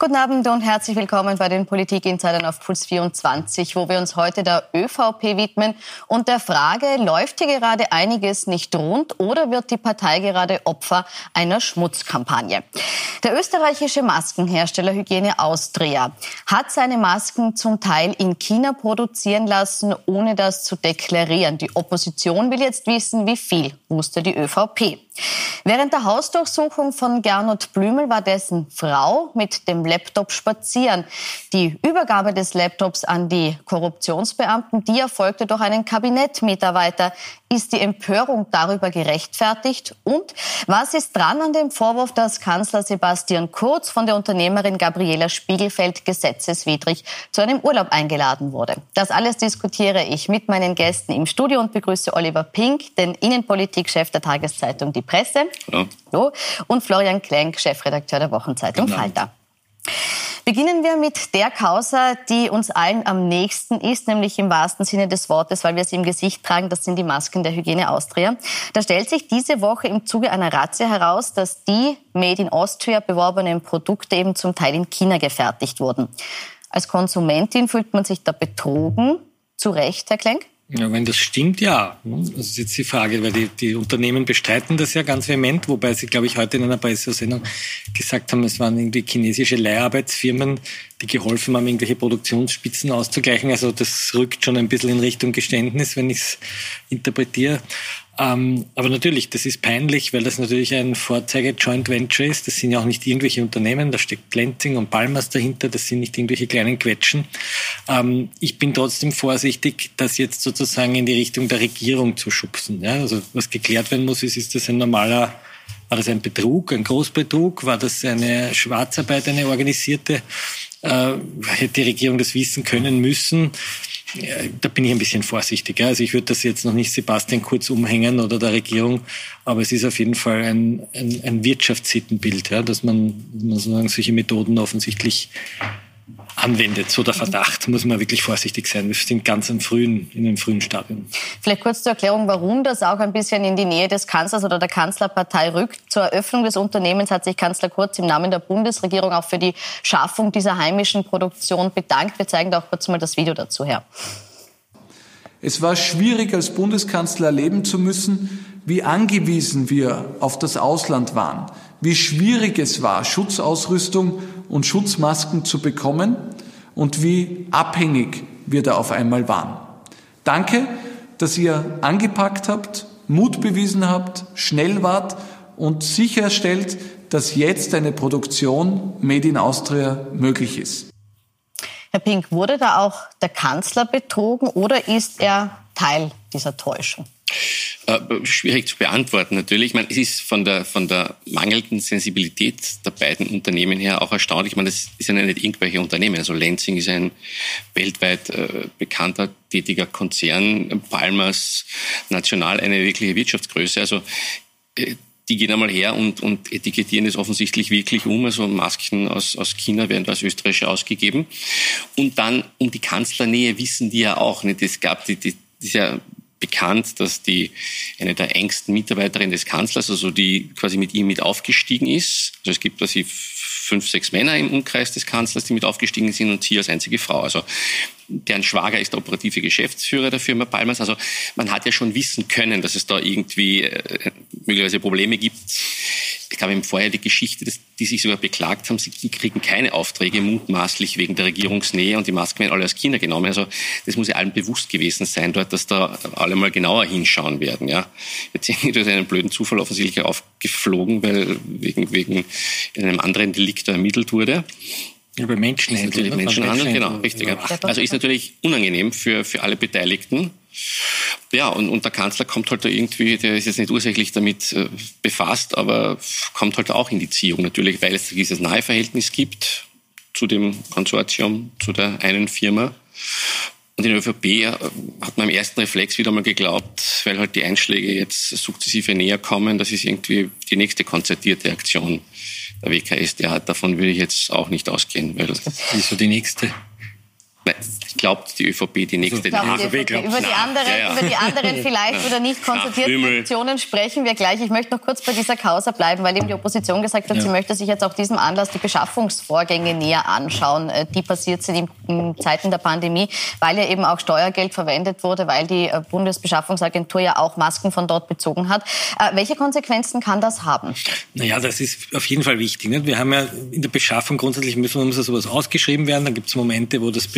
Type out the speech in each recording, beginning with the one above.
Guten Abend und herzlich willkommen bei den Politik-Insidern auf Puls 24, wo wir uns heute der ÖVP widmen und der Frage, läuft hier gerade einiges nicht rund oder wird die Partei gerade Opfer einer Schmutzkampagne? Der österreichische Maskenhersteller Hygiene Austria hat seine Masken zum Teil in China produzieren lassen, ohne das zu deklarieren. Die Opposition will jetzt wissen, wie viel wusste die ÖVP. Während der Hausdurchsuchung von Gernot Blümel war dessen Frau mit dem Laptop spazieren. Die Übergabe des Laptops an die Korruptionsbeamten, die erfolgte durch einen Kabinettmitarbeiter. Ist die Empörung darüber gerechtfertigt? Und was ist dran an dem Vorwurf, dass Kanzler Sebastian Kurz von der Unternehmerin Gabriela Spiegelfeld gesetzeswidrig zu einem Urlaub eingeladen wurde? Das alles diskutiere ich mit meinen Gästen im Studio und begrüße Oliver Pink, den Innenpolitikchef der Tageszeitung Die Presse. Hallo. Hallo. Und Florian Klenk, Chefredakteur der Wochenzeitung genau. Falter. Beginnen wir mit der Causa, die uns allen am nächsten ist, nämlich im wahrsten Sinne des Wortes, weil wir sie im Gesicht tragen. Das sind die Masken der Hygiene Austria. Da stellt sich diese Woche im Zuge einer Razzia heraus, dass die Made in Austria beworbenen Produkte eben zum Teil in China gefertigt wurden. Als Konsumentin fühlt man sich da betrogen. Zu Recht, Herr Klenk? Ja, wenn das stimmt, ja. Das ist jetzt die Frage, weil die, die Unternehmen bestreiten das ja ganz vehement, wobei sie, glaube ich, heute in einer Pressesendung gesagt haben, es waren irgendwie chinesische Leiharbeitsfirmen, die geholfen haben, irgendwelche Produktionsspitzen auszugleichen. Also das rückt schon ein bisschen in Richtung Geständnis, wenn ich es interpretiere. Ähm, aber natürlich, das ist peinlich, weil das natürlich ein Vorzeige-Joint Venture ist. Das sind ja auch nicht irgendwelche Unternehmen, da steckt Glenzing und Palmas dahinter, das sind nicht irgendwelche kleinen Quetschen. Ähm, ich bin trotzdem vorsichtig, das jetzt sozusagen in die Richtung der Regierung zu schubsen. Ja? Also was geklärt werden muss, ist, ist das ein normaler war das ein Betrug, ein Großbetrug? War das eine Schwarzarbeit, eine organisierte? Äh, hätte die Regierung das wissen können müssen? Da bin ich ein bisschen vorsichtig. Also ich würde das jetzt noch nicht Sebastian Kurz umhängen oder der Regierung, aber es ist auf jeden Fall ein, ein, ein Wirtschaftssittenbild, ja, dass man, man sozusagen solche Methoden offensichtlich anwendet, so der Verdacht, muss man wirklich vorsichtig sein. Wir sind ganz im frühen, in einem frühen Stadium. Vielleicht kurz zur Erklärung, warum das auch ein bisschen in die Nähe des Kanzlers oder der Kanzlerpartei rückt. Zur Eröffnung des Unternehmens hat sich Kanzler Kurz im Namen der Bundesregierung auch für die Schaffung dieser heimischen Produktion bedankt. Wir zeigen da auch kurz mal das Video dazu her. Es war schwierig, als Bundeskanzler erleben zu müssen, wie angewiesen wir auf das Ausland waren, wie schwierig es war, Schutzausrüstung und Schutzmasken zu bekommen und wie abhängig wir da auf einmal waren. Danke, dass ihr angepackt habt, Mut bewiesen habt, schnell wart und sicherstellt, dass jetzt eine Produktion Made in Austria möglich ist. Herr Pink, wurde da auch der Kanzler betrogen oder ist er Teil dieser Täuschung? Äh, schwierig zu beantworten natürlich. Ich meine, es ist von der, von der mangelnden Sensibilität der beiden Unternehmen her auch erstaunlich. Ich meine, das sind ja nicht irgendwelche Unternehmen. Also Lansing ist ein weltweit äh, bekannter, tätiger Konzern, Palmas national eine wirkliche Wirtschaftsgröße. Also äh, die gehen einmal her und, und etikettieren es offensichtlich wirklich um. Also Masken aus, aus China werden als österreichische ausgegeben. Und dann um die Kanzlernähe wissen die ja auch nicht. Es gab die, die, ja bekannt, dass die eine der engsten Mitarbeiterinnen des Kanzlers, also die quasi mit ihm mit aufgestiegen ist. Also es gibt quasi fünf, sechs Männer im Umkreis des Kanzlers, die mit aufgestiegen sind und sie als einzige Frau. Also deren Schwager ist der operative Geschäftsführer der Firma Palmas. Also man hat ja schon wissen können, dass es da irgendwie äh, möglicherweise Probleme gibt ich glaube, im Vorher die Geschichte, dass die sich sogar beklagt haben, sie kriegen keine Aufträge mutmaßlich wegen der Regierungsnähe und die Masken werden alle aus China genommen. Also das muss ja allen bewusst gewesen sein dort, dass da alle mal genauer hinschauen werden. Ja. Jetzt sind durch einen blöden Zufall offensichtlich aufgeflogen, weil wegen, wegen einem anderen Delikt ermittelt wurde. Über Menschenhandel. Menschenhandel, genau, richtig. Ja. Also ist natürlich unangenehm für, für alle Beteiligten. Ja, und, und der Kanzler kommt halt da irgendwie, der ist jetzt nicht ursächlich damit äh, befasst, aber kommt halt auch in die Ziehung natürlich, weil es dieses nahe Verhältnis gibt zu dem Konsortium, zu der einen Firma. Und in der ÖVP äh, hat man im ersten Reflex wieder mal geglaubt, weil halt die Einschläge jetzt sukzessive näher kommen, das ist irgendwie die nächste konzertierte Aktion der WKS. Der hat, davon würde ich jetzt auch nicht ausgehen. Weil Wieso die nächste? Glaubt die ÖVP die nächste. Also, die ÖVP, über, die anderen, ja, ja. über die anderen vielleicht oder nicht konsultierten Fraktionen sprechen wir gleich. Ich möchte noch kurz bei dieser Causa bleiben, weil eben die Opposition gesagt hat, ja. sie möchte sich jetzt auch diesem Anlass die Beschaffungsvorgänge näher anschauen, äh, die passiert sind in Zeiten der Pandemie, weil ja eben auch Steuergeld verwendet wurde, weil die äh, Bundesbeschaffungsagentur ja auch Masken von dort bezogen hat. Äh, welche Konsequenzen kann das haben? Naja, das ist auf jeden Fall wichtig. Wir haben ja in der Beschaffung grundsätzlich müssen, muss sowas ausgeschrieben werden. Dann gibt es Momente, wo das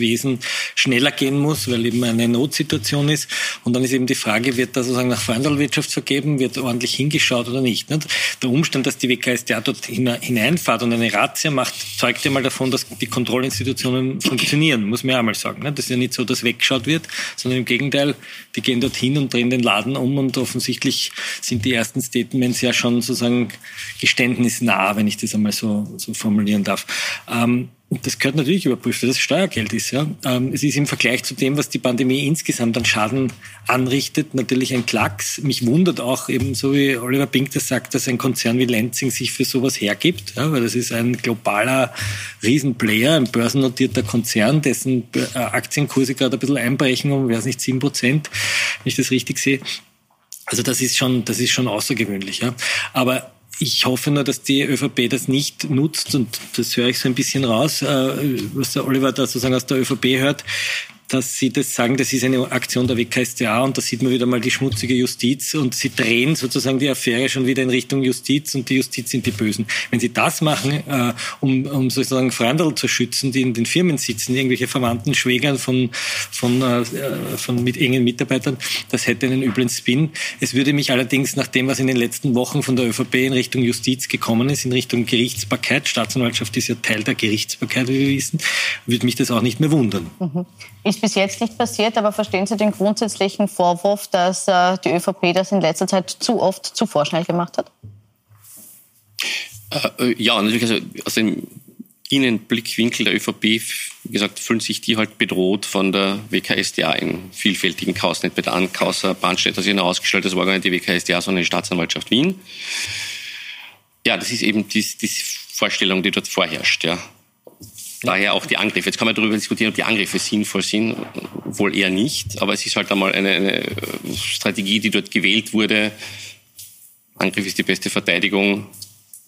Beschaffungswesen schneller gehen muss, weil eben eine Notsituation ist. Und dann ist eben die Frage, wird das sozusagen nach Freundelwirtschaft vergeben, wird ordentlich hingeschaut oder nicht. Der Umstand, dass die WKStA dort hineinfahrt und eine Razzia macht, zeugt ja mal davon, dass die Kontrollinstitutionen funktionieren, muss man ja einmal sagen. Das ist ja nicht so, dass weggeschaut wird, sondern im Gegenteil, die gehen dorthin und drehen den Laden um und offensichtlich sind die ersten Statements ja schon sozusagen geständnisnah, wenn ich das einmal so, so formulieren darf. Ähm, das gehört natürlich überprüft, weil das Steuergeld ist. Ja. Ähm, es ist im Vergleich zu dem, was die Pandemie insgesamt an Schaden anrichtet, natürlich ein Klacks. Mich wundert auch eben, so wie Oliver Pink das sagt, dass ein Konzern wie Lenzing sich für sowas hergibt, ja, weil das ist ein globaler Riesenplayer, ein börsennotierter Konzern, dessen äh, Aktienkurse gerade ein bisschen einbrechen um, weiß nicht, sieben Prozent, wenn ich das richtig sehe. Also das ist schon, das ist schon außergewöhnlich. Ja. Aber ich hoffe nur, dass die ÖVP das nicht nutzt und das höre ich so ein bisschen raus, äh, was der Oliver da sozusagen aus der ÖVP hört, dass Sie das sagen, das ist eine Aktion der WKStA und da sieht man wieder mal die schmutzige Justiz und Sie drehen sozusagen die Affäre schon wieder in Richtung Justiz und die Justiz sind die Bösen. Wenn Sie das machen, äh, um, um sozusagen Freunde zu schützen, die in den Firmen sitzen, irgendwelche verwandten Schwägern von, von, äh, von mit engen Mitarbeitern, das hätte einen üblen Spin. Es würde mich allerdings nach dem, was in den letzten Wochen von der ÖVP in Richtung Justiz gekommen ist, in Richtung Gerichtsbarkeit, Staatsanwaltschaft ist ja Teil der Gerichtsbarkeit, wie wir wissen, würde mich das auch nicht mehr wundern. Mhm. Ist bis jetzt nicht passiert, aber verstehen Sie den grundsätzlichen Vorwurf, dass äh, die ÖVP das in letzter Zeit zu oft zu vorschnell gemacht hat? Äh, äh ja, natürlich. Also aus dem Innenblickwinkel der ÖVP, wie gesagt, fühlen sich die halt bedroht von der WKSDA in vielfältigen Kausen. Nicht bei der Ankauser Bahnstädter sind ausgestellt, das war gar nicht die WKSDA, sondern die Staatsanwaltschaft Wien. Ja, das ist eben die, die Vorstellung, die dort vorherrscht. Ja. Daher auch die Angriffe. Jetzt kann man darüber diskutieren, ob die Angriffe sinnvoll sind. Wohl eher nicht. Aber es ist halt einmal eine, eine Strategie, die dort gewählt wurde. Angriff ist die beste Verteidigung.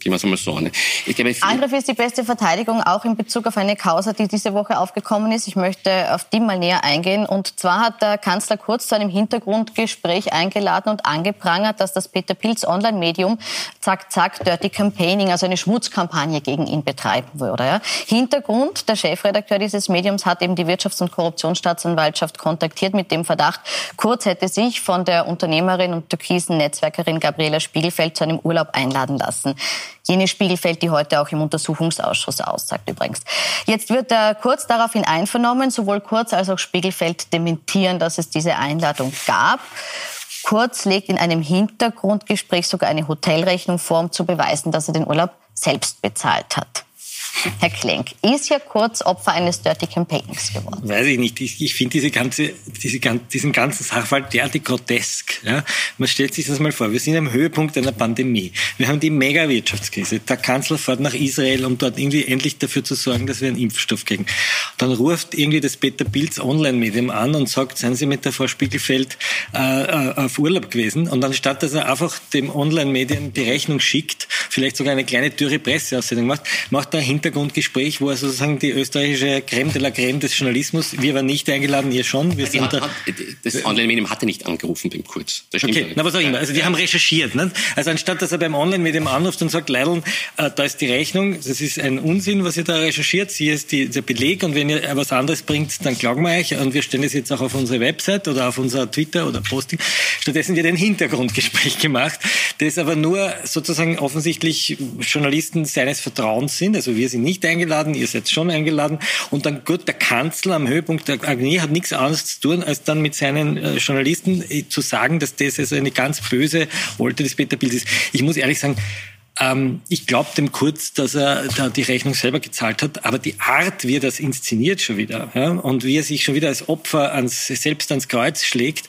Gehen wir es einmal so an. Glaube, Angriff ist die beste Verteidigung, auch in Bezug auf eine Causa, die diese Woche aufgekommen ist. Ich möchte auf die mal näher eingehen. Und zwar hat der Kanzler kurz zu einem Hintergrundgespräch eingeladen und angeprangert, dass das Peter Pilz Online-Medium Zack Zack Dirty Campaigning, also eine Schmutzkampagne gegen ihn betreiben würde. Ja. Hintergrund, der Chefredakteur dieses Mediums hat eben die Wirtschafts- und Korruptionsstaatsanwaltschaft kontaktiert mit dem Verdacht, Kurz hätte sich von der Unternehmerin und türkisen Netzwerkerin Gabriela Spiegelfeld zu einem Urlaub einladen lassen. Jene Spiegelfeld, die heute auch im Untersuchungsausschuss aussagt übrigens. Jetzt wird er kurz daraufhin einvernommen, sowohl Kurz als auch Spiegelfeld dementieren, dass es diese Einladung gab. Kurz legt in einem Hintergrundgespräch sogar eine Hotelrechnung vor, um zu beweisen, dass er den Urlaub selbst bezahlt hat. Herr Klenk, ist ja kurz Opfer eines Dirty Campaignings geworden. Weiß ich nicht. Ich, finde diese ganze, diese, diesen ganzen Sachverhalt derartig grotesk. Ja? Man stellt sich das mal vor. Wir sind am Höhepunkt einer Pandemie. Wir haben die Mega-Wirtschaftskrise. Der Kanzler fährt nach Israel, um dort irgendwie endlich dafür zu sorgen, dass wir einen Impfstoff kriegen. Dann ruft irgendwie das Peter Pilz Online-Medium an und sagt, seien Sie mit der Frau Spiegelfeld äh, äh auf Urlaub gewesen. Und anstatt, dass er einfach dem Online-Medium die Rechnung schickt, vielleicht sogar eine kleine dürre Presseaussendung macht, macht er hinter Hintergrundgespräch, wo er sozusagen die österreichische Creme de la Creme des Journalismus, wir waren nicht eingeladen, ihr schon. Wir sind da, das Online-Medium hatte nicht angerufen beim Kurz. Okay, na was auch immer. Also die haben recherchiert. Nicht? Also anstatt, dass er beim Online-Medium anruft und sagt, Leidl, äh, da ist die Rechnung, das ist ein Unsinn, was ihr da recherchiert, hier ist die, der Beleg und wenn ihr was anderes bringt, dann klagen wir euch und wir stellen es jetzt auch auf unsere Website oder auf unser Twitter oder Posting. Stattdessen wird ein Hintergrundgespräch gemacht, das aber nur sozusagen offensichtlich Journalisten seines Vertrauens sind, also wir sind nicht eingeladen, ihr seid schon eingeladen. Und dann gut, der Kanzler am Höhepunkt der Agnie hat nichts anderes zu tun, als dann mit seinen äh, Journalisten äh, zu sagen, dass das also eine ganz böse Wolte des Peter Pilz ist. Ich muss ehrlich sagen, Ähm, ich glaube dem Kurz, dass er da die Rechnung selber gezahlt hat, aber die Art, wie er das inszeniert schon wieder ja, und wie er sich schon wieder als Opfer ans, selbst ans Kreuz schlägt,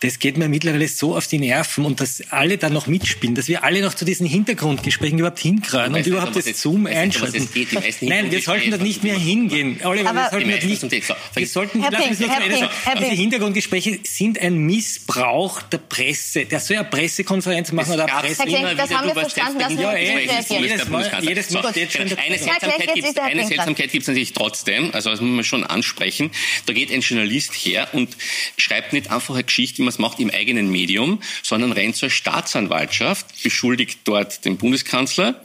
das geht mir mittlerweile so auf die Nerven und dass alle da noch mitspielen, dass wir alle noch zu diesen Hintergrundgesprächen überhaupt hinkreuen und überhaupt das, Zoom einschalten. Nein, wir sollten da nicht mehr hingehen. Oliver, aber wir sollten das nicht. Wir sollten, Herr Pink, Herr Pink, Herr Pink. Die Hintergrundgespräche sind ein Missbrauch der Presse. Der soll eine Pressekonferenz machen oder eine Presse. Herr das haben wir verstanden, dass ja, ey, jedes Mal, jedes Mal steht schon eine Seltsamkeit gibt eine Seltsamkeit gibt es natürlich trotzdem, also das muss man schon ansprechen. Da geht ein Journalist her und schreibt nicht einfach eine Geschichte, wie man es macht im eigenen Medium, sondern rennt zur Staatsanwaltschaft, beschuldigt dort den Bundeskanzler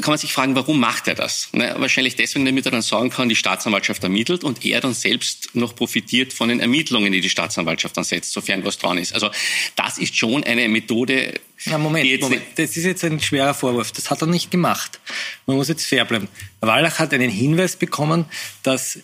kann man sich fragen, warum macht er das? Ne, wahrscheinlich deswegen, damit er dann sagen kann, die Staatsanwaltschaft ermittelt und er dann selbst noch profitiert von den Ermittlungen, die die Staatsanwaltschaft dann setzt, sofern was dran ist. Also das ist schon eine Methode. Ja, Moment, Moment. Das ist jetzt ein schwerer Vorwurf. Das hat er nicht gemacht. Man muss jetzt fair bleiben. Wallach hat einen Hinweis bekommen, dass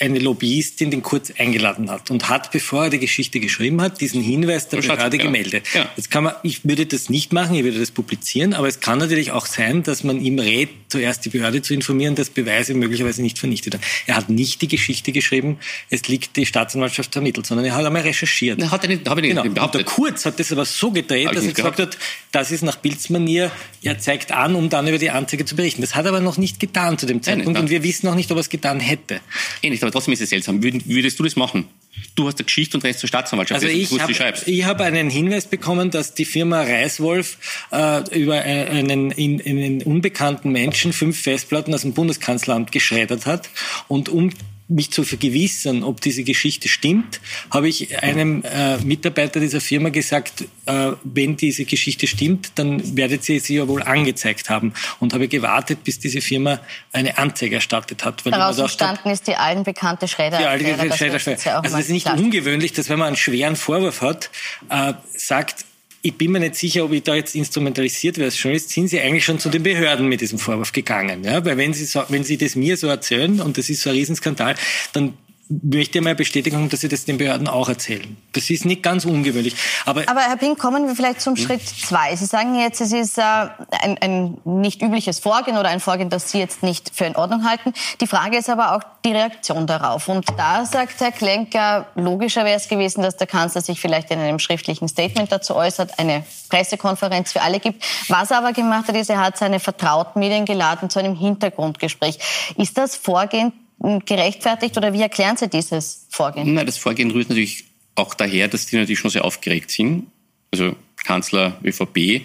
eine Lobbyistin den Kurz eingeladen hat und hat, bevor er die Geschichte geschrieben hat, diesen Hinweis der Behörde ja. gemeldet. Ja. Jetzt kann man, ich würde das nicht machen, ich würde das publizieren, aber es kann natürlich auch sein, dass man ihm rät, zuerst die Behörde zu informieren, dass Beweise möglicherweise nicht vernichtet werden. Er hat nicht die Geschichte geschrieben, es liegt die Staatsanwaltschaft ermittelt, sondern er hat einmal recherchiert. Na, hat er nicht, habe ich nicht genau. Und der Kurz hat das aber so gedreht, dass er gesagt hat, das ist nach Bildsmanier, er zeigt an, um dann über die Anzeige zu berichten. Das hat er aber noch nicht getan zu dem Zeitpunkt Nein, und wir wissen noch nicht, ob er es getan hätte. Eh nicht, aber trotzdem ist es seltsam. Würdest du das machen? Du hast eine Geschichte und rennst zur Staatsanwaltschaft. Also ich habe hab einen Hinweis bekommen, dass die Firma Reiswolf äh, über einen, in, einen unbekannten Menschen fünf Festplatten aus dem Bundeskanzleramt geschreddert hat und um mich zu vergewissern, ob diese Geschichte stimmt, habe ich einem äh, Mitarbeiter dieser Firma gesagt, äh, wenn diese Geschichte stimmt, dann werdet ihr sie ja wohl angezeigt haben und habe gewartet, bis diese Firma eine Anzeige erstattet hat. Weil Daraus entstanden ist die allen bekannte Schredder. Die alte Schredder. Ja also es ist nicht klar. ungewöhnlich, dass wenn man einen schweren Vorwurf hat, äh, sagt, ich bin mir nicht sicher, ob ich da jetzt instrumentalisiert werde als Journalist, sind Sie eigentlich schon zu den Behörden mit diesem Vorwurf gegangen? Ja? Weil wenn Sie, so, wenn Sie das mir so erzählen und das ist so ein Riesenskandal, dann möchte mal Bestätigung, dass Sie das den Behörden auch erzählen. Das ist nicht ganz ungewöhnlich. Aber, aber Herr Pink, kommen wir vielleicht zum hm? Schritt zwei. Sie sagen jetzt, es ist äh, ein, ein nicht übliches Vorgehen oder ein Vorgehen, das Sie jetzt nicht für in Ordnung halten. Die Frage ist aber auch die Reaktion darauf. Und da sagt Herr Klenker, logischer wäre es gewesen, dass der Kanzler sich vielleicht in einem schriftlichen Statement dazu äußert, eine Pressekonferenz für alle gibt. Was er aber gemacht hat, ist, er hat seine vertrauten Medien geladen zu einem Hintergrundgespräch. Ist das Vorgehen gerechtfertigt oder wie erklären Sie dieses Vorgehen? Na, das Vorgehen rührt natürlich auch daher, dass die natürlich schon sehr aufgeregt sind. Also Kanzler ÖVP,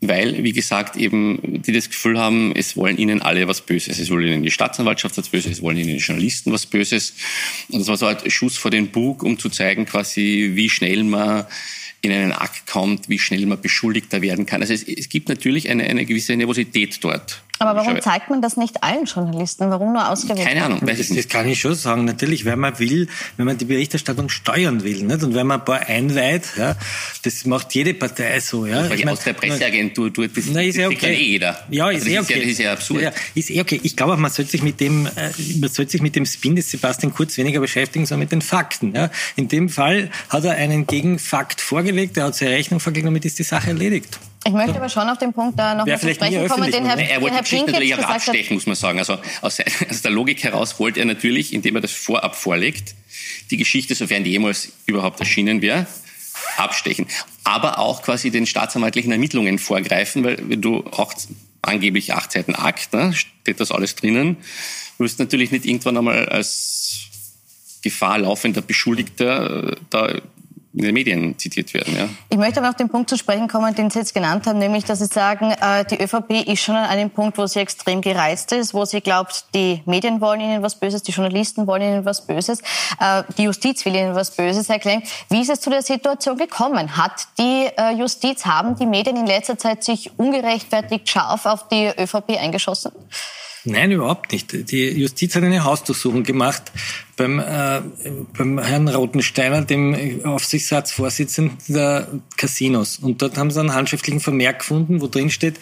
weil, wie gesagt, eben die das Gefühl haben, es wollen ihnen alle was Böses. Es wollen ihnen die Staatsanwaltschaft was Böses, es wollen ihnen die Journalisten was Böses. Und das war so ein Schuss vor den Bug, um zu zeigen, quasi, wie schnell man in einen Akt kommt, wie schnell man Beschuldigter werden kann. Also es, es gibt natürlich eine, eine gewisse Nervosität dort. Aber warum zeigt man das nicht allen Journalisten? Warum nur ausgewählt? Keine Ahnung. Das, das, kann ich schon sagen. Natürlich, wenn man will, wenn man die Berichterstattung steuern will, nicht? und wenn man ein paar einweiht, ja, das macht jede Partei so. Ja. Ich meine, aus der Presseagentur tut das, na, ist ja okay. eh jeder. Ja, ist also eh okay. Ja, das ist ja absurd. Ja, ist eh okay. Ich glaube auch, man sollte sich mit dem, äh, man sollte sich mit dem Spin des Sebastian Kurz weniger beschäftigen, sondern mit den Fakten. Ja. In dem Fall hat er einen Gegenfakt vorgelegt, er hat seine Rechnung vorgelegt, damit ist die Sache erledigt. Ich möchte aber schon auf den Punkt da noch mal zu sprechen kommen, den Herr, er wollte Herr Pink natürlich auch abstechen, muss man sagen. Also aus, aus, der Logik heraus wollte er natürlich, indem er das vorab vorlegt, die Geschichte, sofern die jemals überhaupt erschienen wäre, abstechen. Aber auch quasi den staatsanwaltlichen Ermittlungen vorgreifen, weil wenn du auch angeblich acht Seiten Akt, ne, steht das alles drinnen, wirst natürlich nicht irgendwann einmal als Gefahr laufender Beschuldigter äh, da in den Medien zitiert werden. Ja. Ich möchte aber auf den Punkt zu sprechen kommen, den Sie jetzt genannt haben, nämlich, dass Sie sagen, äh, die ÖVP ist schon an einem Punkt, wo sie extrem gereist ist, wo sie glaubt, die Medien wollen ihnen was Böses, die Journalisten wollen ihnen was Böses, äh, die Justiz will ihnen was Böses. Herr Klenk, wie ist es zu der Situation gekommen? Hat die äh, Justiz, haben die Medien in letzter Zeit sich ungerechtfertigt scharf auf die ÖVP eingeschossen? Nein, überhaupt nicht. Die Justiz hat eine Hausdurchsuchung gemacht beim, äh, beim Herrn Rotensteiner, dem Aufsichtsratsvorsitzenden der Casinos. Und dort haben sie einen handschriftlichen Vermerk gefunden, wo drin steht,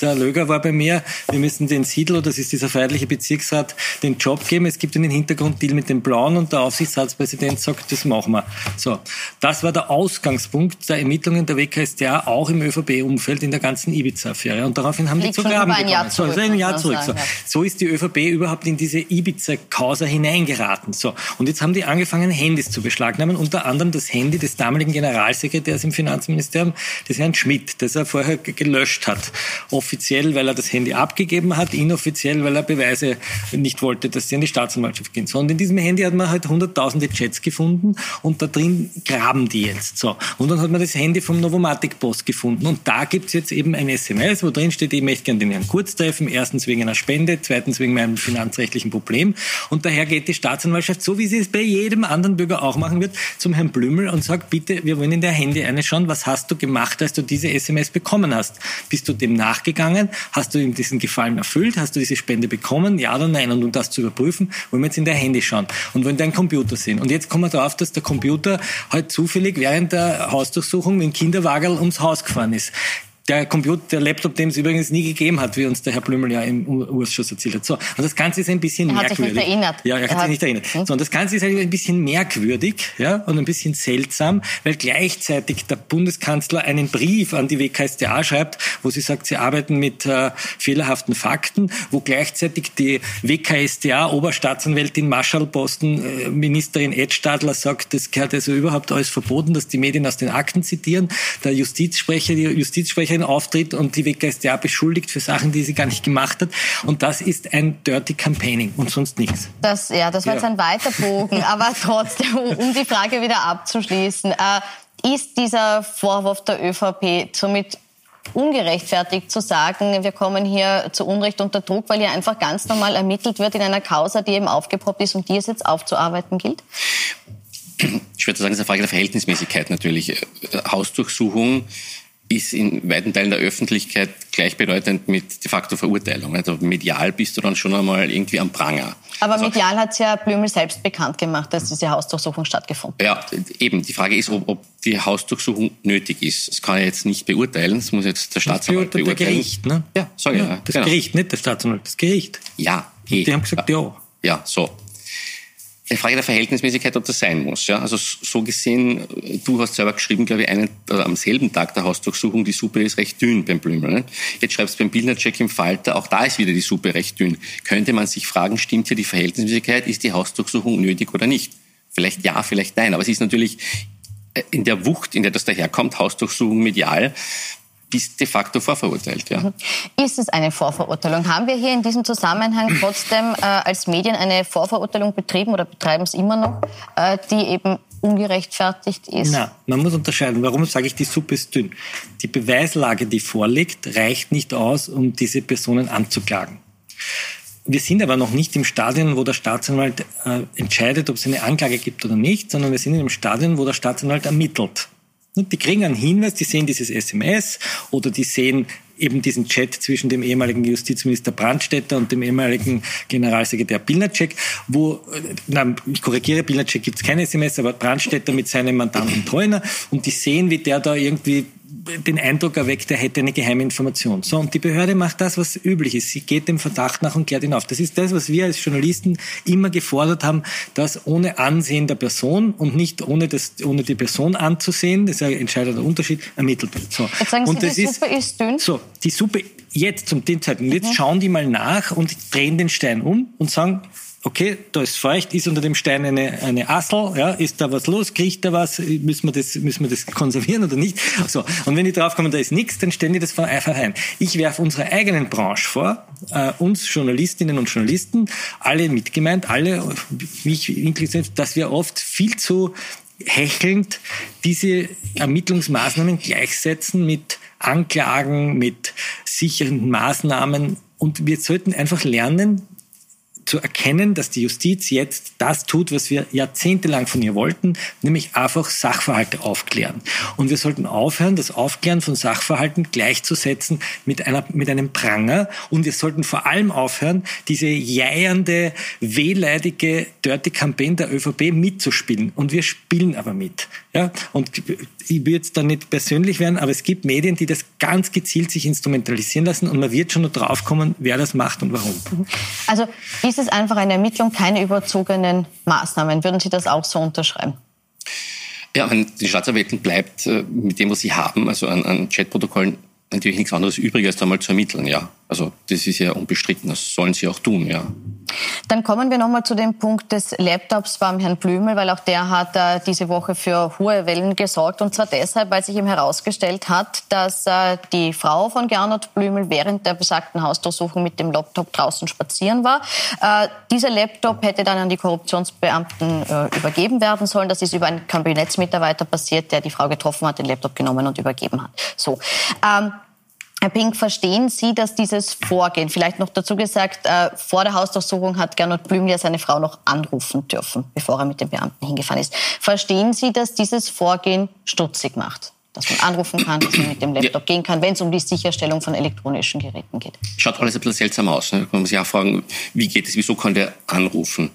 der Löger war bei mir, wir müssen den Siedler, das ist dieser feierliche Bezirksrat, den Job geben. Es gibt einen Hintergrunddeal mit dem Blauen und der Aufsichtsratspräsident sagt, das machen wir. So, das war der Ausgangspunkt der Ermittlungen der WKStA auch im ÖVP-Umfeld in der ganzen Ibiza-Affäre. Und daraufhin haben Liegt die zu Graben ein Jahr zurück, so, ein Jahr zurück. So. so ist die ÖVP überhaupt in diese Ibiza-Causa hineingeraten. So. Und jetzt haben die angefangen, Handys zu beschlagnahmen, unter anderem das Handy des damaligen Generalsekretärs im Finanzministerium, des Herrn Schmidt, das er vorher gelöscht hat. Offiziell, weil er das Handy abgegeben hat, inoffiziell, weil er Beweise nicht wollte, dass sie an die Staatsanwaltschaft gehen. So, und in diesem Handy hat man halt hunderttausende Chats gefunden und da drin graben die jetzt. So. Und dann hat man das Handy vom Novomatic-Post gefunden und da gibt's jetzt eben ein SMS, wo drin steht, ich möchte gerne den Herrn Kurz treffen, erstens wegen einer Spende, zweitens wegen meinem finanzrechtlichen Problem. Und daher geht die Staatsanwaltschaft, so wie sie es bei jedem anderen Bürger auch machen wird, zum Herrn Blümel und sagt, bitte, wir wollen in der Handy eine schauen, was hast du gemacht, als du diese SMS bekommen hast? Bist du dem nachgegangen? Hast du ihm diesen Gefallen erfüllt? Hast du diese Spende bekommen? Ja oder nein? Und um das zu überprüfen, wollen wir jetzt in der Handy schauen und wollen deinen Computer sehen. Und jetzt kommen wir darauf, dass der Computer halt zufällig während der Hausdurchsuchung mit dem Kinderwagel ums Haus gefahren ist der Computer, der Laptop, den es übrigens nie gegeben hat, wie uns der Herr Blümel ja im Ausschuss erzählt hat. So, und das Ganze ist ein bisschen er merkwürdig. Hat sich nicht erinnert. Ja, er hat, er hat sich nicht erinnert. Hm? So, und das Ganze ist ein bisschen merkwürdig, ja, und ein bisschen seltsam, weil gleichzeitig der Bundeskanzler einen Brief an die WKStA schreibt, wo sie sagt, sie arbeiten mit äh, fehlerhaften Fakten, wo gleichzeitig die WKStA Oberstaatsanwältin Marschall Posten äh, Ministerin Ed Stadler sagt, das gehört also überhaupt alles verboten, dass die Medien aus den Akten zitieren. Der Justizsprecher, die Justizsprecherin Ministerin auftritt und die WKStA beschuldigt für Sachen, die sie gar nicht gemacht hat. Und das ist ein Dirty Campaigning und sonst nichts. Das, ja, das war ja. jetzt ein weiter Bogen, aber trotzdem, um die Frage wieder abzuschließen, äh, ist dieser Vorwurf der ÖVP somit ungerechtfertigt zu sagen, wir kommen hier zu Unrecht unter Druck, weil hier einfach ganz normal ermittelt wird in einer Causa, die eben aufgepoppt ist und die es jetzt aufzuarbeiten gilt? Schwer zu sagen, es ist eine Frage der Verhältnismäßigkeit natürlich. Hausdurchsuchung ist in weiten Teilen der Öffentlichkeit gleichbedeutend mit de facto Verurteilung. Also medial bist du dann schon einmal irgendwie am Pranger. Aber also, medial hat es ja Blümel selbst bekannt gemacht, dass diese Hausdurchsuchung stattgefunden hat. Ja, eben. Die Frage ist, ob, ob die Hausdurchsuchung nötig ist. Das kann ich jetzt nicht beurteilen. Das muss jetzt der Staatsanwalt beurteilen. Das Gericht, ne? Ja, ich. Ja, das genau. Gericht, nicht der Staatsanwalt, das Gericht. Ja. Eh. Die haben gesagt, ja. Ja, so eine Frage der Verhältnismäßigkeit, ob das sein muss. Ja? Also so gesehen, du hast selber geschrieben, glaube ich, einen, oder am selben Tag der Hausdurchsuchung, die Suppe ist recht dünn beim Blümel. Ne? Jetzt schreibst du beim Bildnercheck im Falter, auch da ist wieder die Suppe recht dünn. Könnte man sich fragen, stimmt hier die Verhältnismäßigkeit, ist die Hausdurchsuchung nötig oder nicht? Vielleicht ja, vielleicht nein. Aber es ist natürlich äh, in der Wucht, in der das daherkommt, Hausdurchsuchung medial, bist de facto vorverurteilt. Ja. Mhm. Ist es eine Vorverurteilung? Haben wir hier in diesem Zusammenhang trotzdem äh, als Medien eine Vorverurteilung betrieben oder betreiben es immer noch, äh, die eben ungerechtfertigt ist? Na, man muss unterscheiden. Warum sage ich, die Suppe ist dünn? Die Beweislage, die vorliegt, reicht nicht aus, um diese Personen anzuklagen. Wir sind aber noch nicht im Stadion, wo der Staatsanwalt äh, entscheidet, ob es eine Anklage gibt oder nicht, sondern wir sind in einem Stadion, wo der Staatsanwalt ermittelt. Die kriegen einen Hinweis, die sehen dieses SMS oder die sehen eben diesen Chat zwischen dem ehemaligen Justizminister Brandstätter und dem ehemaligen Generalsekretär Pilnacek, wo, äh, na, ich korrigiere, Pilnacek gibt es keine SMS, aber Brandstätter mit seinem Mandanten Treuner und die sehen, wie der da irgendwie den Eindruck erweckt, er hätte eine geheime Information. So, und die Behörde macht das, was üblich ist. Sie geht dem Verdacht nach und klärt ihn auf. Das ist das, was wir als Journalisten immer gefordert haben, dass ohne Ansehen der Person und nicht ohne, das, ohne die Person anzusehen, das ist ein entscheidender Unterschied, ermittelt wird. So. Jetzt sagen Sie, und die Suppe ist, ist dünn? So, die Suppe jetzt zum Zeitpunkt, jetzt mhm. schauen die mal nach und drehen den Stein um und sagen, okay, da ist feucht, ist unter dem Stein eine, eine Assel, ja, ist da was los, kriegt da was, müssen wir das, müssen wir das konservieren oder nicht? So. Und wenn die draufkommen, da ist nichts, dann stellen die das von einfach ein. Ich werfe unserer eigenen Branche vor, äh, uns Journalistinnen und Journalisten, alle mitgemeint, alle, mich inklusive, dass wir oft viel zu hechelnd diese Ermittlungsmaßnahmen gleichsetzen mit Anklagen, mit sicheren Maßnahmen. Und wir sollten einfach lernen, zu erkennen, dass die Justiz jetzt das tut, was wir jahrzehntelang von ihr wollten, nämlich einfach Sachverhalte aufklären. Und wir sollten aufhören, das Aufklären von Sachverhalten gleichzusetzen mit, einer, mit einem Pranger. Und wir sollten vor allem aufhören, diese jeiernde, wehleidige, dirty Campaign der ÖVP mitzuspielen. Und wir spielen aber mit. Ja? Und ich würde jetzt da nicht persönlich werden, aber es gibt Medien, die das ganz gezielt sich instrumentalisieren lassen und man wird schon noch draufkommen, wer das macht und warum. Also ist es einfach eine Ermittlung, keine überzogenen Maßnahmen? Würden Sie das auch so unterschreiben? Ja, die Staatsanwältin bleibt äh, mit dem, was sie haben, also an, an Chatprotokollen, natürlich nichts anderes übrig, als da mal zu ermitteln, ja. Also das ist ja unbestritten, das sollen sie auch tun, ja. Dann kommen wir nochmal zu dem Punkt des Laptops beim Herrn Blümel, weil auch der hat äh, diese Woche für hohe Wellen gesorgt. Und zwar deshalb, weil sich ihm herausgestellt hat, dass äh, die Frau von Gernot Blümel während der besagten Hausdurchsuchung mit dem Laptop draußen spazieren war. Äh, dieser Laptop hätte dann an die Korruptionsbeamten äh, übergeben werden sollen. Das ist über einen Kabinettsmitarbeiter passiert, der die Frau getroffen hat, den Laptop genommen und übergeben hat. So. Ähm, Herr Pink, verstehen Sie, dass dieses Vorgehen, vielleicht noch dazu gesagt, äh, vor der Hausdurchsuchung hat Gernot Blümel ja seine Frau noch anrufen dürfen, bevor er mit den Beamten hingefahren ist. Verstehen Sie, dass dieses Vorgehen stutzig macht? Dass man anrufen kann, dass man mit dem Laptop ja. gehen kann, wenn es um die Sicherstellung von elektronischen Geräten geht. Schaut alles ein bisschen seltsam aus. Ne? Man muss sich auch fragen, wie geht es, wieso kann der anrufen?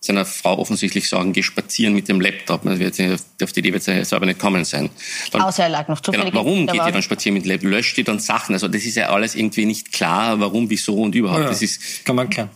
Seiner Frau offensichtlich sagen, geh spazieren mit dem Laptop. Auf die Idee wird er selber nicht kommen sein. Dann, Außer er lag noch zufällig. Genau, warum geht ihr dann spazieren mit dem Laptop? Löscht ihr dann Sachen? Also das ist ja alles irgendwie nicht klar, warum, wieso und überhaupt. Ja, das ist, kann man klar.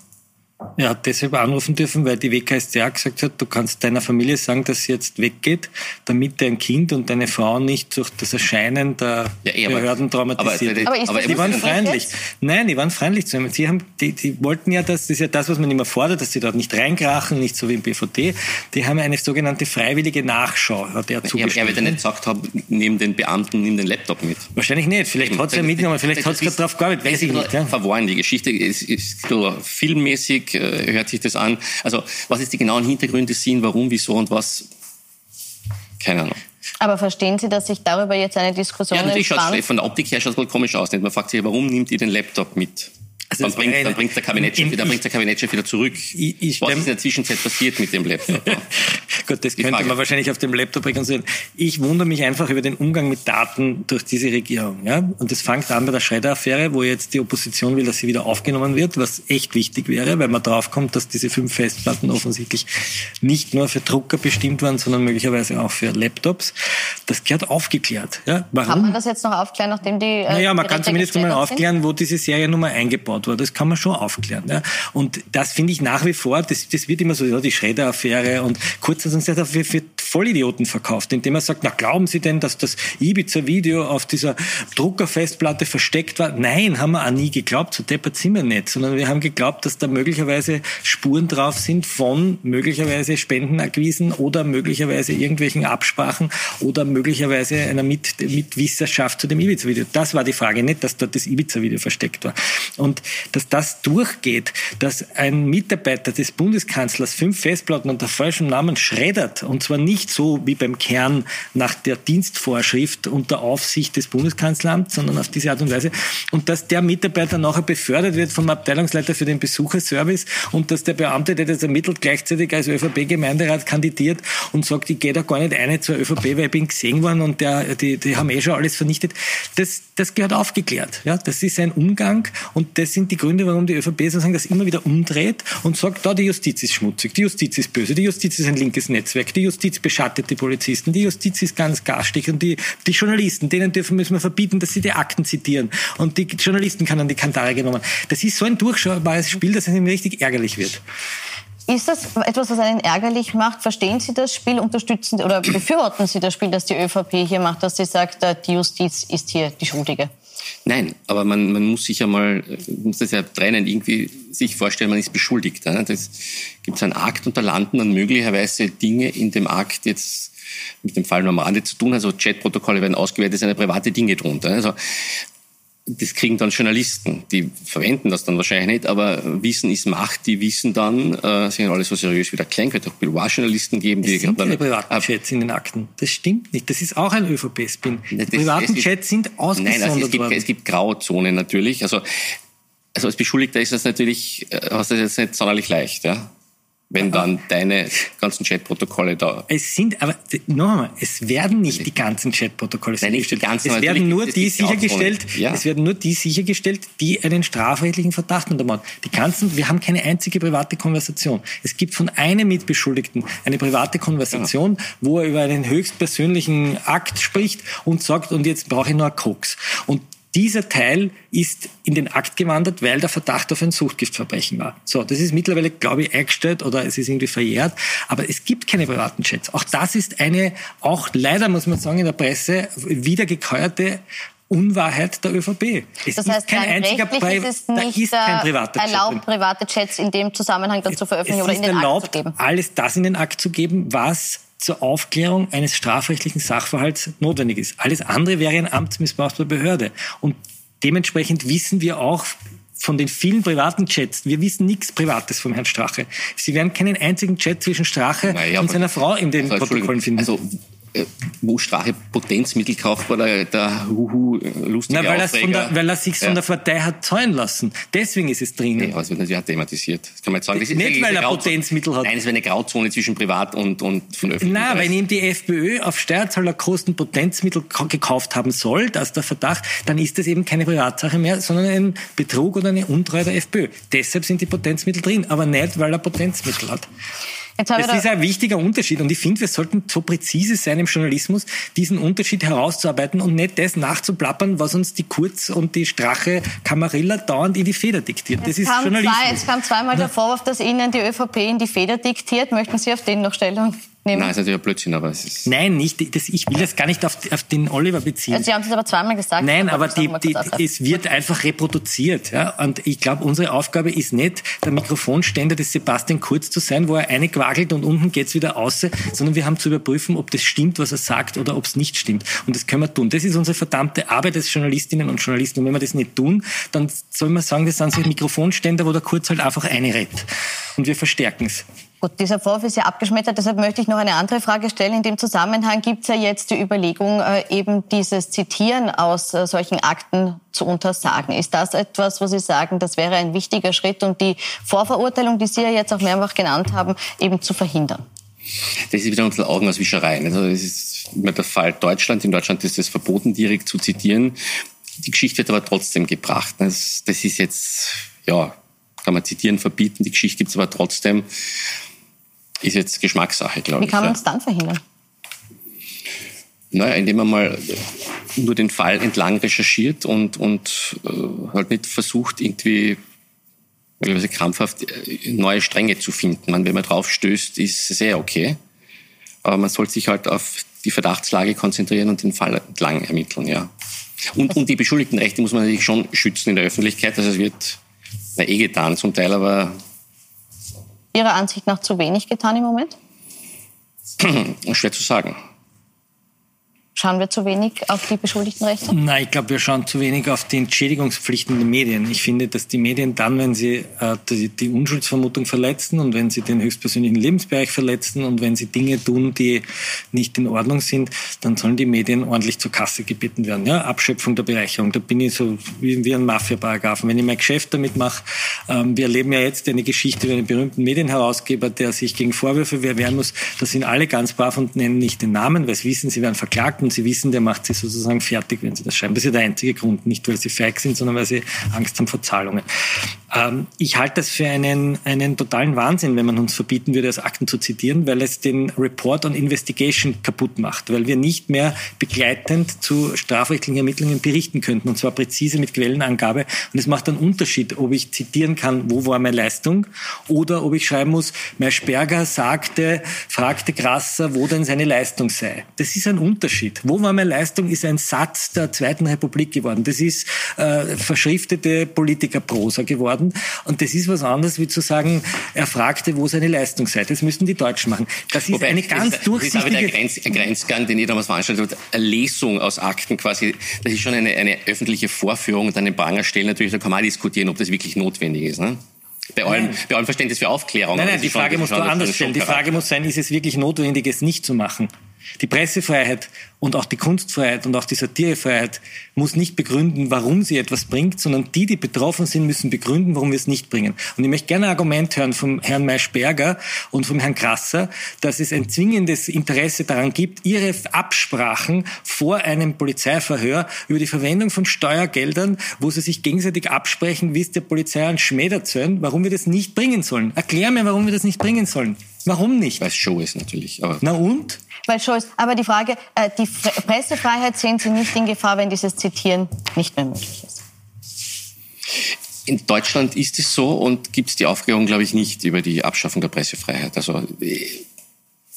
Er hat deshalb anrufen dürfen, weil die WKStA gesagt hat, du kannst deiner Familie sagen, dass sie jetzt weggeht, damit dein Kind und deine Frau nicht durch das Erscheinen der ja, ey, Behörden traumatisiert aber, aber, aber die waren freundlich. Nein, die waren freundlich zu ihm. Sie haben, die, die wollten ja, das, das ist ja das, was man immer fordert, dass sie dort nicht reinkrachen, nicht so wie im BVD. Die haben eine sogenannte freiwillige Nachschau, hat er zugestimmt. Er wird ja nicht gesagt haben, neben den Beamten, nimm den Laptop mit. Wahrscheinlich nicht. Vielleicht hat es ja mitgenommen, vielleicht hat es gerade drauf gearbeitet, weiß ich nicht. Ja. Verworren, die Geschichte ist, ist so filmmäßig äh, hört sich das an. Also was jetzt die genauen Hintergründe sind, warum, wieso und was, keine Ahnung. Aber verstehen Sie, dass sich darüber jetzt eine Diskussion ja, natürlich entspannt? Von der Optik her schaut es komisch aus. Man fragt sich, warum nimmt ihr den Laptop mit? Also dann, bringt, dann bringt der Kabinettchef wieder, bringt der Kabinettchef wieder zurück. Ich, ich Was ist in der Zwischenzeit passiert mit dem Laptop? Gut, das könnte man wahrscheinlich auf dem Laptop rekonstruieren. Ich wundere mich einfach über den Umgang mit Daten durch diese Regierung. Ja? Und das fängt an bei der Schredder-Affäre, wo jetzt die Opposition will, dass sie wieder aufgenommen wird, was echt wichtig wäre, weil man draufkommt, dass diese fünf Festplatten offensichtlich nicht nur für Drucker bestimmt waren, sondern möglicherweise auch für Laptops. Das gehört aufgeklärt. Ja? Warum? Kann man das jetzt noch aufklären, nachdem die... Äh, naja, man kann zumindest mal aufklären, wo diese Seriennummer eingebaut war. Das kann man schon aufklären. Ja? Und das finde ich nach wie vor, das, das wird immer so, ja, die Schredder-Affäre und kurz und sagt, für, für Vollidioten verkauft, indem er sagt, na glauben Sie denn, dass das Ibiza-Video auf dieser Druckerfestplatte versteckt war? Nein, haben wir auch nie geglaubt, so deppert sind wir nicht, sondern wir haben geglaubt, dass da möglicherweise Spuren drauf sind von möglicherweise Spendenakquisen oder möglicherweise irgendwelchen Absprachen oder möglicherweise einer Mit Mitwisserschaft zu dem Ibiza-Video. Das war die Frage, nicht, dass dort das Ibiza-Video versteckt war. Und dass das durchgeht, dass ein Mitarbeiter des Bundeskanzlers fünf Festplatten unter falschem Namen schreddert und zwar nicht so wie beim Kern nach der Dienstvorschrift unter Aufsicht des Bundeskanzleramts, sondern auf diese Art und Weise. Und dass der Mitarbeiter nachher befördert wird vom Abteilungsleiter für den Besucherservice und dass der Beamte, der das ermittelt, gleichzeitig als ÖVP-Gemeinderat kandidiert und sagt, ich gehe da gar nicht eine zur ÖVP, weil ich bin gesehen worden und der, die, die haben eh schon alles vernichtet. Das, das gehört aufgeklärt. Ja, das ist ein Umgang und das sind die Gründe, warum die ÖVP sozusagen das immer wieder umdreht und sagt, da die Justiz ist schmutzig, die Justiz ist böse, die Justiz ist ein linkes Netzwerk, die Justiz beschattet die Polizisten, die Justiz ist ganz garstig und die, die Journalisten, denen dürfen müssen wir verbieten, dass sie die Akten zitieren und die Journalisten kann an die Kantare genommen. Das ist so ein durchschaubares Spiel, dass es ihm richtig ärgerlich wird. Ist das etwas, was einen ärgerlich macht? Verstehen Sie das Spiel, unterstützen oder befürworten Sie das Spiel, das die ÖVP hier macht, dass sie sagt, äh, die Justiz ist hier die Schuldige? Nein, aber man, man muss sich ja mal, muss das ja trennen, irgendwie sich vorstellen, man ist beschuldigt. Es gibt einen Akt und da landen dann möglicherweise Dinge in dem Akt jetzt mit dem Fall Normale zu tun. Also Chatprotokolle werden ausgewertet, sind private Dinge drunter. Also das kriegen dann Journalisten, die verwenden das dann wahrscheinlich nicht, aber Wissen ist Macht, die wissen dann, äh, sind alles so seriös wie der Klein, könnte. Auch Boulevardjournalisten geben, es die... sind keine privaten Chats in den Akten, das stimmt nicht, das ist auch ein ÖVP-Spin. Privaten Chats sind ausgesondert Nein, also es, gibt, es gibt Grauzonen natürlich, also also als Beschuldigter ist das natürlich, äh, hast du das jetzt nicht sonderlich leicht, ja? Wenn dann deine ganzen Chatprotokolle da. Es sind, aber noch einmal, es werden nicht die ganzen Chatprotokolle Nein, nicht die ganzen, es werden nur die sichergestellt, ja. es werden nur die sichergestellt, die einen strafrechtlichen Verdacht untermauern. Die ganzen, wir haben keine einzige private Konversation. Es gibt von einem Mitbeschuldigten eine private Konversation, ja. wo er über einen höchstpersönlichen Akt spricht und sagt, und jetzt brauche ich nur einen Koks. Und dieser Teil ist in den Akt gewandert, weil der Verdacht auf ein Suchtgiftverbrechen war. So, das ist mittlerweile, glaube ich, eingestellt oder es ist irgendwie verjährt. Aber es gibt keine privaten Chats. Auch das ist eine, auch leider muss man sagen, in der Presse wiedergekäuerte Unwahrheit der ÖVP. Es das heißt, kein einziger Pri ist es nicht ist kein privater erlaubt, Chat private Chats in dem Zusammenhang dann zu veröffentlichen oder in den erlaubt, Akt zu geben. alles das in den Akt zu geben, was zur Aufklärung eines strafrechtlichen Sachverhalts notwendig ist. Alles andere wäre ein Amtsmissbrauch der Behörde. Und dementsprechend wissen wir auch von den vielen privaten Chats, wir wissen nichts Privates vom Herrn Strache. Sie werden keinen einzigen Chat zwischen Strache naja, und seiner Frau in den also, Protokollen finden. Also wo Strache Potenzmittel kauft, war der, der Huhu lustige Na, weil, von der, weil er sich ja. von der Partei hat zahlen lassen. Deswegen ist es drin. Ja, das wird natürlich auch thematisiert. Das kann man jetzt sagen. Das ist Nicht, weil er Potenzmittel hat. Nein, es wäre eine Grauzone zwischen Privat und, und von öffentlichen Nein, wenn ihm die FPÖ auf Steuerzahlerkosten Potenzmittel gekauft haben soll, das ist der Verdacht, dann ist das eben keine Privatsache mehr, sondern ein Betrug oder eine Untreue der FPÖ. Deshalb sind die Potenzmittel drin, aber nicht, weil er Potenzmittel hat. Das ist ein wichtiger Unterschied und ich finde, wir sollten so präzise sein im Journalismus, diesen Unterschied herauszuarbeiten und nicht das nachzuplappern, was uns die Kurz und die Strache Kamarilla dauernd in die Feder diktiert. Das ist Journalismus. Zwei, es kam zweimal der Vorwurf, dass Ihnen die ÖVP in die Feder diktiert. Möchten Sie auf den noch Stellung nehmen? Nein, ist natürlich ein Blödsinn, aber es ist... Nein, nicht, das, ich will das gar nicht auf, auf den Oliver beziehen. Also Sie haben es aber zweimal gesagt. Nein, aber die, die, es wird einfach reproduziert. Ja? Und ich glaube, unsere Aufgabe ist nicht, der Mikrofonständer des Sebastian Kurz zu sein, wo er eine quagelt und unten geht's wieder aus, sondern wir haben zu überprüfen, ob das stimmt, was er sagt oder ob es nicht stimmt. Und das können wir tun. Das ist unsere verdammte Arbeit als Journalistinnen und Journalisten. Und wenn wir das nicht tun, dann soll man sagen, das sind so Mikrofonständer, wo der Kurz halt einfach eine rettet. Und wir verstärken es. Gut, dieser Vorwurf ist ja abgeschmettert. Deshalb möchte ich noch eine andere Frage stellen. In dem Zusammenhang gibt es ja jetzt die Überlegung, äh, eben dieses Zitieren aus äh, solchen Akten zu untersagen. Ist das etwas, wo Sie sagen, das wäre ein wichtiger Schritt, um die Vorverurteilung, die Sie ja jetzt auch mehrfach genannt haben, eben zu verhindern? Das ist wieder unsere Augenauswischerei. Also das ist immer der Fall Deutschland. In Deutschland ist es verboten, direkt zu zitieren. Die Geschichte wird aber trotzdem gebracht. Das, das ist jetzt, ja, kann man zitieren, verbieten. Die Geschichte gibt es aber trotzdem ist jetzt Geschmackssache, glaube ich. Wie kann man es dann verhindern? Naja, indem man mal nur den Fall entlang recherchiert und, und äh, halt nicht versucht, irgendwie möglicherweise krampfhaft äh, neue Stränge zu finden. Man, wenn man drauf stößt, ist sehr okay. Aber man sollte sich halt auf die Verdachtslage konzentrieren und den Fall entlang ermitteln, ja. Und, und die Beschuldigtenrechte muss man natürlich schon schützen in der Öffentlichkeit. Also es wird na, eh getan zum Teil, aber Ihrer Ansicht nach zu wenig getan im Moment? Schwer zu sagen. Schauen wir zu wenig auf die Beschuldigtenrechte? Nein, ich glaube, wir schauen zu wenig auf die Entschädigungspflichten der Medien. Ich finde, dass die Medien dann, wenn sie äh, die, die, Unschuldsvermutung verletzen und wenn sie den höchstpersönlichen Lebensbereich verletzen und wenn sie Dinge tun, die nicht in Ordnung sind, dann sollen die Medien ordentlich zur Kasse gebeten werden. Ja, Abschöpfung der Bereicherung, da bin ich so wie, wie ein Mafia-Paragraphen. Wenn ich mein Geschäft damit mache, ähm, wir erleben ja jetzt eine Geschichte über einen berühmten Medienherausgeber, der sich gegen Vorwürfe wehren muss. Da sind alle ganz brav und nennen nicht den Namen, weil sie wissen, sie werden verklagt und sie wissen, der macht sie sozusagen fertig, wenn sie das schreiben. Das ist ja der einzige Grund, nicht weil sie feig sind, sondern weil sie Angst haben vor Zahlungen. Ähm, ich halte das für einen, einen totalen Wahnsinn, wenn man uns verbieten würde, aus Akten zu zitieren, weil es den Report on Investigation kaputt macht, weil wir nicht mehr begleitend zu strafrechtlichen Ermittlungen berichten könnten, und zwar präzise mit Quellenangabe. Und es macht einen Unterschied, ob ich zitieren kann, wo war meine Leistung, oder ob ich schreiben muss, Maischberger sagte, fragte Grasser, wo denn seine Leistung sei. Das ist ein Unterschied. Wo war meine Leistung, ist ein Satz der Zweiten Republik geworden. Das ist äh, verschriftete Politikerprosa geworden worden. Und das ist was anderes, wie zu sagen, er fragte, wo seine Leistung sei. Das müssten die Deutschen machen. Das ist Wobei, eine ganz das, durchsichtige... Das ist aber der Grenz, Grenzgang, den ihr damals veranstaltet habt. Eine Lesung aus Akten quasi. Das ist schon eine, eine öffentliche Vorführung und dann den Pranger stellen. Natürlich, da kann man diskutieren, ob das wirklich notwendig ist. Ne? Bei allem, bei allem Verständnis für Aufklärung. Nein, nein, die Frage musst du anders stellen. Die Frage muss sein, ist es wirklich notwendig, es nicht zu machen? Die Pressefreiheit und auch die Kunstfreiheit und auch die Satirefreiheit muss nicht begründen, warum sie etwas bringt, sondern die, die betroffen sind, müssen begründen, warum wir es nicht bringen. Und ich möchte gerne ein Argument hören vom Herrn Maischberger und vom Herrn Krasser, dass es ein zwingendes Interesse daran gibt, ihre Absprachen vor einem Polizeiverhör über die Verwendung von Steuergeldern, wo sie sich gegenseitig absprechen, wie es der Polizei an Schmäh erzählen, warum wir das nicht bringen sollen. Erklär mir, warum wir das nicht bringen sollen. Warum nicht? Weil es Show ist natürlich. Aber Na und? Weil Show ist. Aber die Frage, äh, die Pressefreiheit sehen Sie nicht in Gefahr, wenn dieses Zitieren nicht mehr möglich ist? In Deutschland ist es so und gibt es die Aufklärung, glaube ich, nicht über die Abschaffung der Pressefreiheit. Also äh,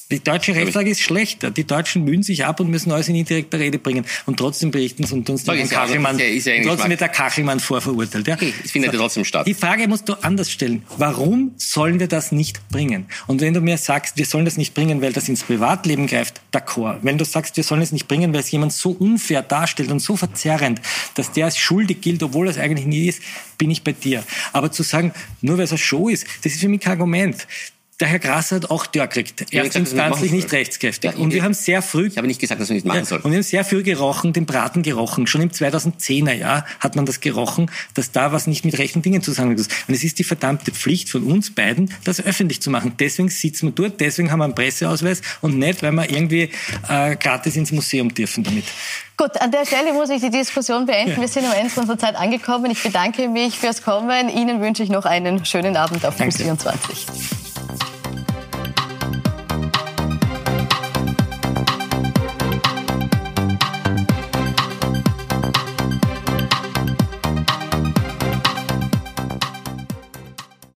die deutsche Rechtslage ist schlechter. Die Deutschen mühen sich ab und müssen alles in indirekter Rede bringen. Und trotzdem berichten sie und uns den ist Kachelmann. Ja, ist ja, trotzdem wird der Kachelmann vorverurteilt. Ja? Okay, es findet so. trotzdem statt. Die Frage musst du anders stellen. Warum sollen wir das nicht bringen? Und wenn du mir sagst, wir sollen das nicht bringen, weil das ins Privatleben greift, d'accord. Wenn du sagst, wir sollen es nicht bringen, weil es jemand so unfair darstellt und so verzerrend, dass der als schuldig gilt, obwohl es eigentlich nie ist, bin ich bei dir. Aber zu sagen, nur weil es eine Show ist, das ist für mich kein Argument der Herr Grasser hat auch Dörr gekriegt. Erstinstanzlich nicht rechtskräftig. Ja, und wir haben sehr früh... Ich habe nicht gesagt, dass man nicht machen ja, soll. Und wir haben sehr früh gerochen, den Braten gerochen. Schon im 2010er Jahr hat man das gerochen, dass da was nicht mit rechten Dingen zusammengeht. Und es ist die verdammte Pflicht von uns beiden, das öffentlich zu machen. Deswegen sitzen wir dort, deswegen haben wir einen Presseausweis und nicht, weil wir irgendwie äh, gratis ins Museum dürfen damit. Gut, an der Stelle muss ich die Diskussion beenden. Ja. Wir sind am Ende unserer Zeit angekommen. Ich bedanke mich fürs Kommen. Ihnen wünsche ich noch einen schönen Abend auf Plus 24.